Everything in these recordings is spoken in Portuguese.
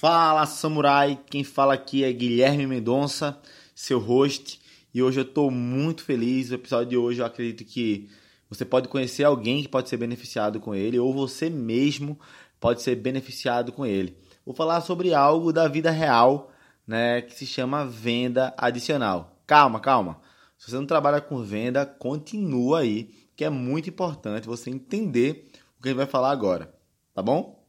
Fala samurai, quem fala aqui é Guilherme Mendonça, seu host, e hoje eu estou muito feliz. O episódio de hoje eu acredito que você pode conhecer alguém que pode ser beneficiado com ele, ou você mesmo pode ser beneficiado com ele. Vou falar sobre algo da vida real, né, que se chama venda adicional. Calma, calma. Se você não trabalha com venda, continua aí, que é muito importante você entender o que gente vai falar agora, tá bom?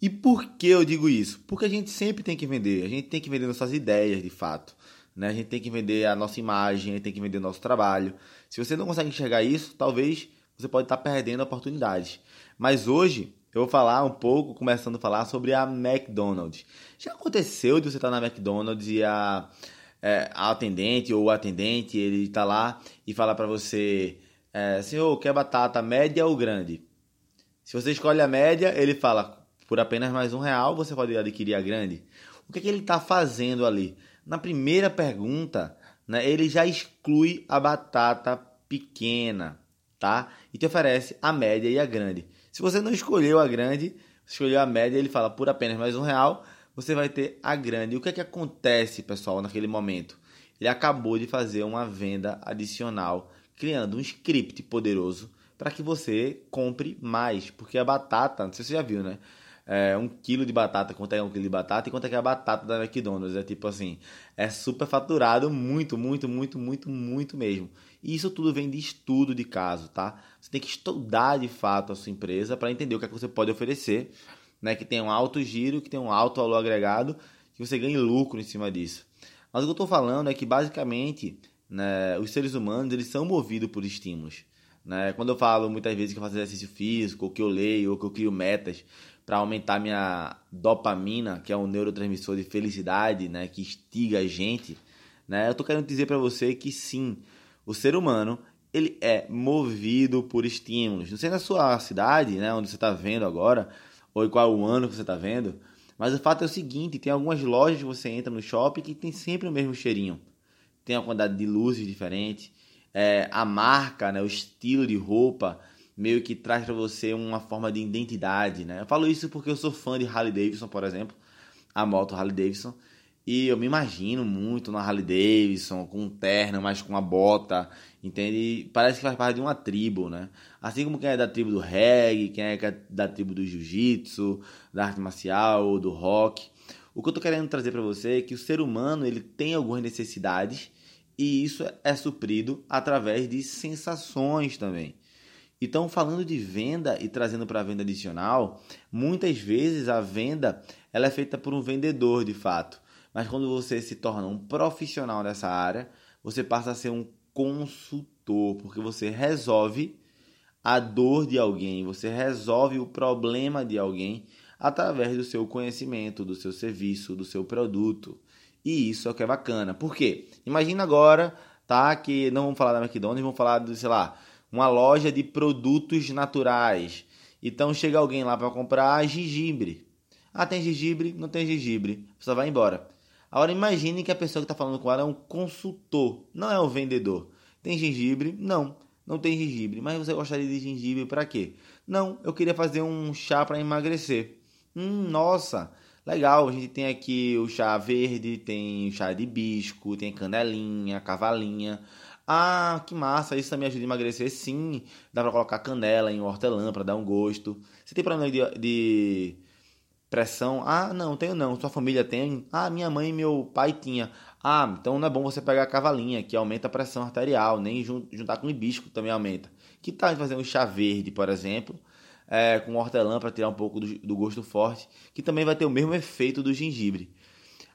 E por que eu digo isso? Porque a gente sempre tem que vender, a gente tem que vender nossas ideias de fato. Né? A gente tem que vender a nossa imagem, a gente tem que vender o nosso trabalho. Se você não consegue enxergar isso, talvez você pode estar perdendo oportunidades. Mas hoje eu vou falar um pouco, começando a falar sobre a McDonald's. Já aconteceu de você estar na McDonald's e a, é, a atendente ou o atendente ele está lá e fala para você, é, senhor, quer batata média ou grande? Se você escolhe a média, ele fala, por apenas mais um real você pode adquirir a grande. O que, é que ele está fazendo ali? Na primeira pergunta, né, ele já exclui a batata pequena, tá? E te oferece a média e a grande. Se você não escolheu a grande, escolheu a média, ele fala por apenas mais um real, você vai ter a grande. E o que é que acontece, pessoal, naquele momento? Ele acabou de fazer uma venda adicional, criando um script poderoso para que você compre mais, porque a batata, não sei se você já viu, né? É, um quilo de batata, quanto é um quilo de batata e quanto é que é a batata da McDonald's. É tipo assim, é super faturado, muito, muito, muito, muito, muito mesmo. E isso tudo vem de estudo de caso, tá? Você tem que estudar de fato a sua empresa para entender o que, é que você pode oferecer, né? Que tem um alto giro, que tem um alto valor agregado, que você ganhe lucro em cima disso. Mas o que eu estou falando é que basicamente né, os seres humanos eles são movidos por estímulos. Né? Quando eu falo muitas vezes que eu faço exercício físico, ou que eu leio, ou que eu crio metas, para aumentar minha dopamina, que é um neurotransmissor de felicidade, né, que instiga a gente, né? Eu tô querendo dizer para você que sim, o ser humano ele é movido por estímulos. Não sei na sua cidade, né, onde você está vendo agora, ou qual ano que você está vendo, mas o fato é o seguinte: tem algumas lojas que você entra no shopping que tem sempre o mesmo cheirinho. Tem uma quantidade de luzes diferente, é, a marca, né, o estilo de roupa meio que traz para você uma forma de identidade, né? Eu falo isso porque eu sou fã de Harley Davidson, por exemplo, a moto Harley Davidson, e eu me imagino muito na Harley Davidson, com um terno, mas com uma bota, entende? Parece que faz parte de uma tribo, né? Assim como quem é da tribo do reggae, quem é da tribo do jiu-jitsu, da arte marcial, do rock. O que eu tô querendo trazer para você é que o ser humano, ele tem algumas necessidades e isso é suprido através de sensações também. Então, falando de venda e trazendo para a venda adicional, muitas vezes a venda ela é feita por um vendedor de fato. Mas quando você se torna um profissional nessa área, você passa a ser um consultor, porque você resolve a dor de alguém, você resolve o problema de alguém através do seu conhecimento, do seu serviço, do seu produto. E isso é o que é bacana. Por quê? Imagina agora, tá, que não vamos falar da McDonald's, vamos falar do, sei lá, uma loja de produtos naturais. Então chega alguém lá para comprar gengibre. Ah, tem gengibre? Não tem gengibre. A pessoa vai embora. Agora imagine que a pessoa que está falando com ela é um consultor, não é um vendedor. Tem gengibre? Não, não tem gengibre. Mas você gostaria de gengibre para quê? Não, eu queria fazer um chá para emagrecer. Hum, nossa, legal. A gente tem aqui o chá verde, tem o chá de hibisco, tem canelinha, cavalinha. Ah, que massa, isso também ajuda a emagrecer. Sim, dá pra colocar canela em hortelã para dar um gosto. Você tem problema de, de pressão? Ah, não, tenho não. Sua família tem? Ah, minha mãe e meu pai tinha. Ah, então não é bom você pegar a cavalinha, que aumenta a pressão arterial, nem juntar com hibisco também aumenta. Que tal fazer um chá verde, por exemplo, é, com hortelã para tirar um pouco do, do gosto forte, que também vai ter o mesmo efeito do gengibre.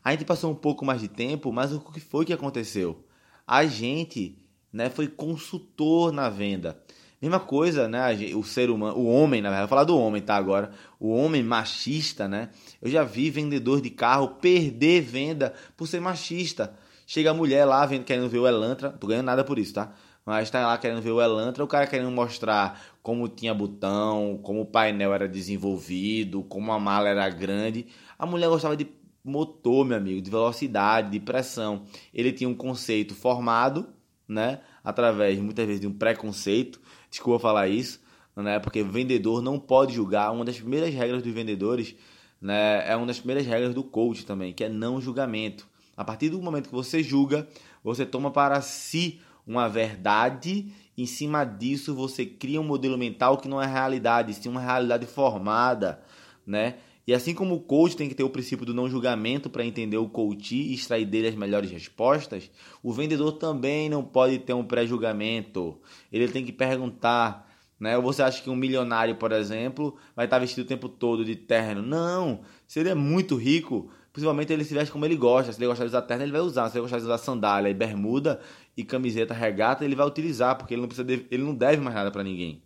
A gente passou um pouco mais de tempo, mas o que foi que aconteceu? A gente né, foi consultor na venda. Mesma coisa, né, o ser humano, o homem, na verdade, vou falar do homem, tá, agora, o homem machista, né, eu já vi vendedor de carro perder venda por ser machista. Chega a mulher lá vendo, querendo ver o Elantra, tô ganhando nada por isso, tá? Mas tá lá querendo ver o Elantra, o cara querendo mostrar como tinha botão, como o painel era desenvolvido, como a mala era grande. A mulher gostava de motor, meu amigo, de velocidade, de pressão. Ele tinha um conceito formado, né? Através muitas vezes de um preconceito. Desculpa falar isso, né? Porque vendedor não pode julgar. Uma das primeiras regras dos vendedores, né, é uma das primeiras regras do coach também, que é não julgamento. A partir do momento que você julga, você toma para si uma verdade, em cima disso você cria um modelo mental que não é realidade, sim uma realidade formada, né? E assim como o coach tem que ter o princípio do não julgamento para entender o coach e extrair dele as melhores respostas, o vendedor também não pode ter um pré-julgamento. Ele tem que perguntar, né? Ou você acha que um milionário, por exemplo, vai estar vestido o tempo todo de terno? Não, se ele é muito rico, principalmente ele se veste como ele gosta. Se ele gostar de usar terno, ele vai usar. Se ele gostar de usar sandália e bermuda e camiseta regata, ele vai utilizar, porque ele não, precisa de... ele não deve mais nada para ninguém.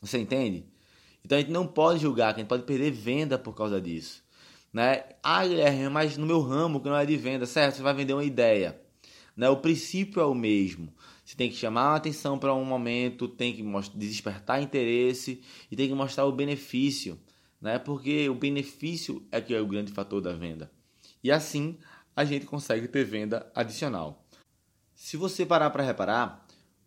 Você entende? Então a gente não pode julgar, que a gente pode perder venda por causa disso. Né? Ah, Guilherme, mas no meu ramo que não é de venda, certo? Você vai vender uma ideia. Né? O princípio é o mesmo. Você tem que chamar a atenção para um momento, tem que despertar interesse e tem que mostrar o benefício. Né? Porque o benefício é que é o grande fator da venda. E assim a gente consegue ter venda adicional. Se você parar para reparar,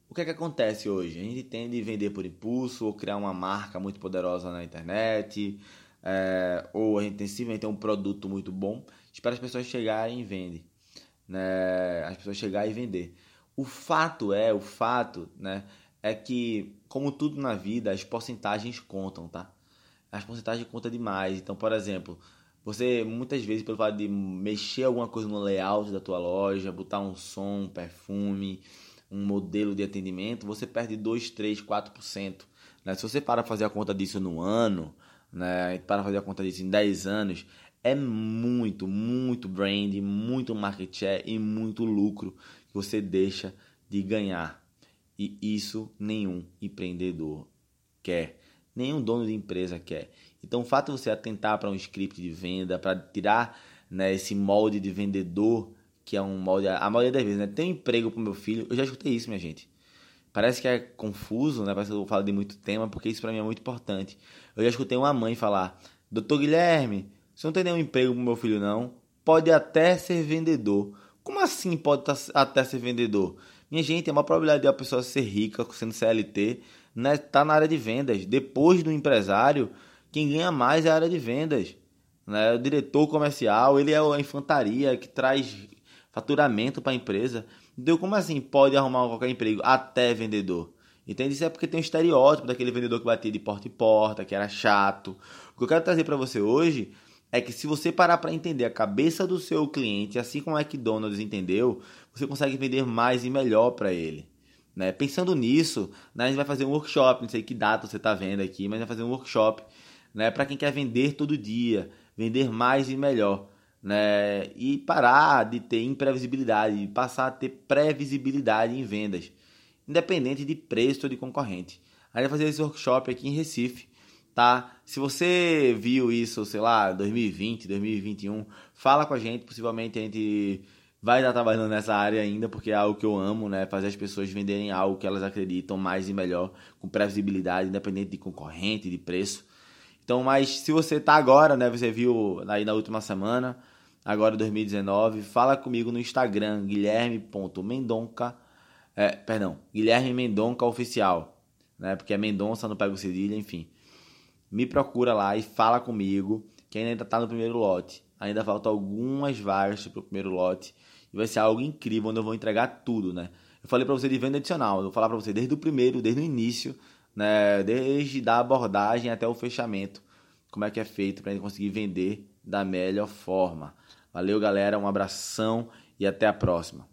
o que é que acontece hoje? A gente tende a vender por impulso ou criar uma marca muito poderosa na internet, é, ou a gente tem simplesmente um produto muito bom, espera as pessoas chegarem e vendem. Né? As pessoas chegarem e vender. O fato é, o fato, né, é que, como tudo na vida, as porcentagens contam, tá? As porcentagens contam demais. Então, por exemplo, você muitas vezes, pelo fato de mexer alguma coisa no layout da tua loja, botar um som, um perfume, um modelo de atendimento, você perde 2, 3, 4%. Né? Se você para fazer a conta disso no ano, né? para fazer a conta disso em 10 anos, é muito, muito brand, muito market share e muito lucro que você deixa de ganhar. E isso nenhum empreendedor quer, nenhum dono de empresa quer. Então, o fato de você atentar para um script de venda, para tirar né, esse molde de vendedor que é um molde, a maioria das vezes, né? Tem um emprego pro meu filho, eu já escutei isso, minha gente. Parece que é confuso, né? Parece que eu falo de muito tema, porque isso para mim é muito importante. Eu já escutei uma mãe falar: Doutor Guilherme, você não tem nenhum emprego pro meu filho, não? Pode até ser vendedor. Como assim pode tá até ser vendedor? Minha gente, é uma probabilidade de uma pessoa ser rica sendo CLT, né? Tá na área de vendas. Depois do empresário, quem ganha mais é a área de vendas. Né? O diretor comercial, ele é a infantaria que traz faturamento para a empresa. Então, como assim pode arrumar qualquer emprego até vendedor? Entende? Isso é porque tem um estereótipo daquele vendedor que batia de porta em porta, que era chato. O que eu quero trazer para você hoje é que se você parar para entender a cabeça do seu cliente, assim como a McDonald's entendeu, você consegue vender mais e melhor para ele. Né? Pensando nisso, né, a gente vai fazer um workshop, não sei que data você está vendo aqui, mas vai fazer um workshop né, para quem quer vender todo dia, vender mais e melhor né? E parar de ter imprevisibilidade, passar a ter previsibilidade em vendas, independente de preço ou de concorrente. Aí vai fazer esse workshop aqui em Recife, tá? Se você viu isso, sei lá, 2020, 2021, fala com a gente, possivelmente a gente vai estar trabalhando nessa área ainda, porque é algo que eu amo, né? Fazer as pessoas venderem algo que elas acreditam mais e melhor, com previsibilidade, independente de concorrente, de preço. Então, mas se você tá agora, né? Você viu aí na última semana, agora 2019. Fala comigo no Instagram, guilherme.mendonca, é, perdão, Guilherme Mendonca Oficial, né? Porque é Mendonça, não pego cedilha, enfim. Me procura lá e fala comigo, que ainda está no primeiro lote. Ainda faltam algumas vagas para o primeiro lote. E vai ser algo incrível, onde eu vou entregar tudo, né? Eu falei para você de venda adicional, eu vou falar para você desde o primeiro, desde o início, né? Desde da abordagem até o fechamento, como é que é feito para gente conseguir vender da melhor forma. Valeu, galera, um abração e até a próxima.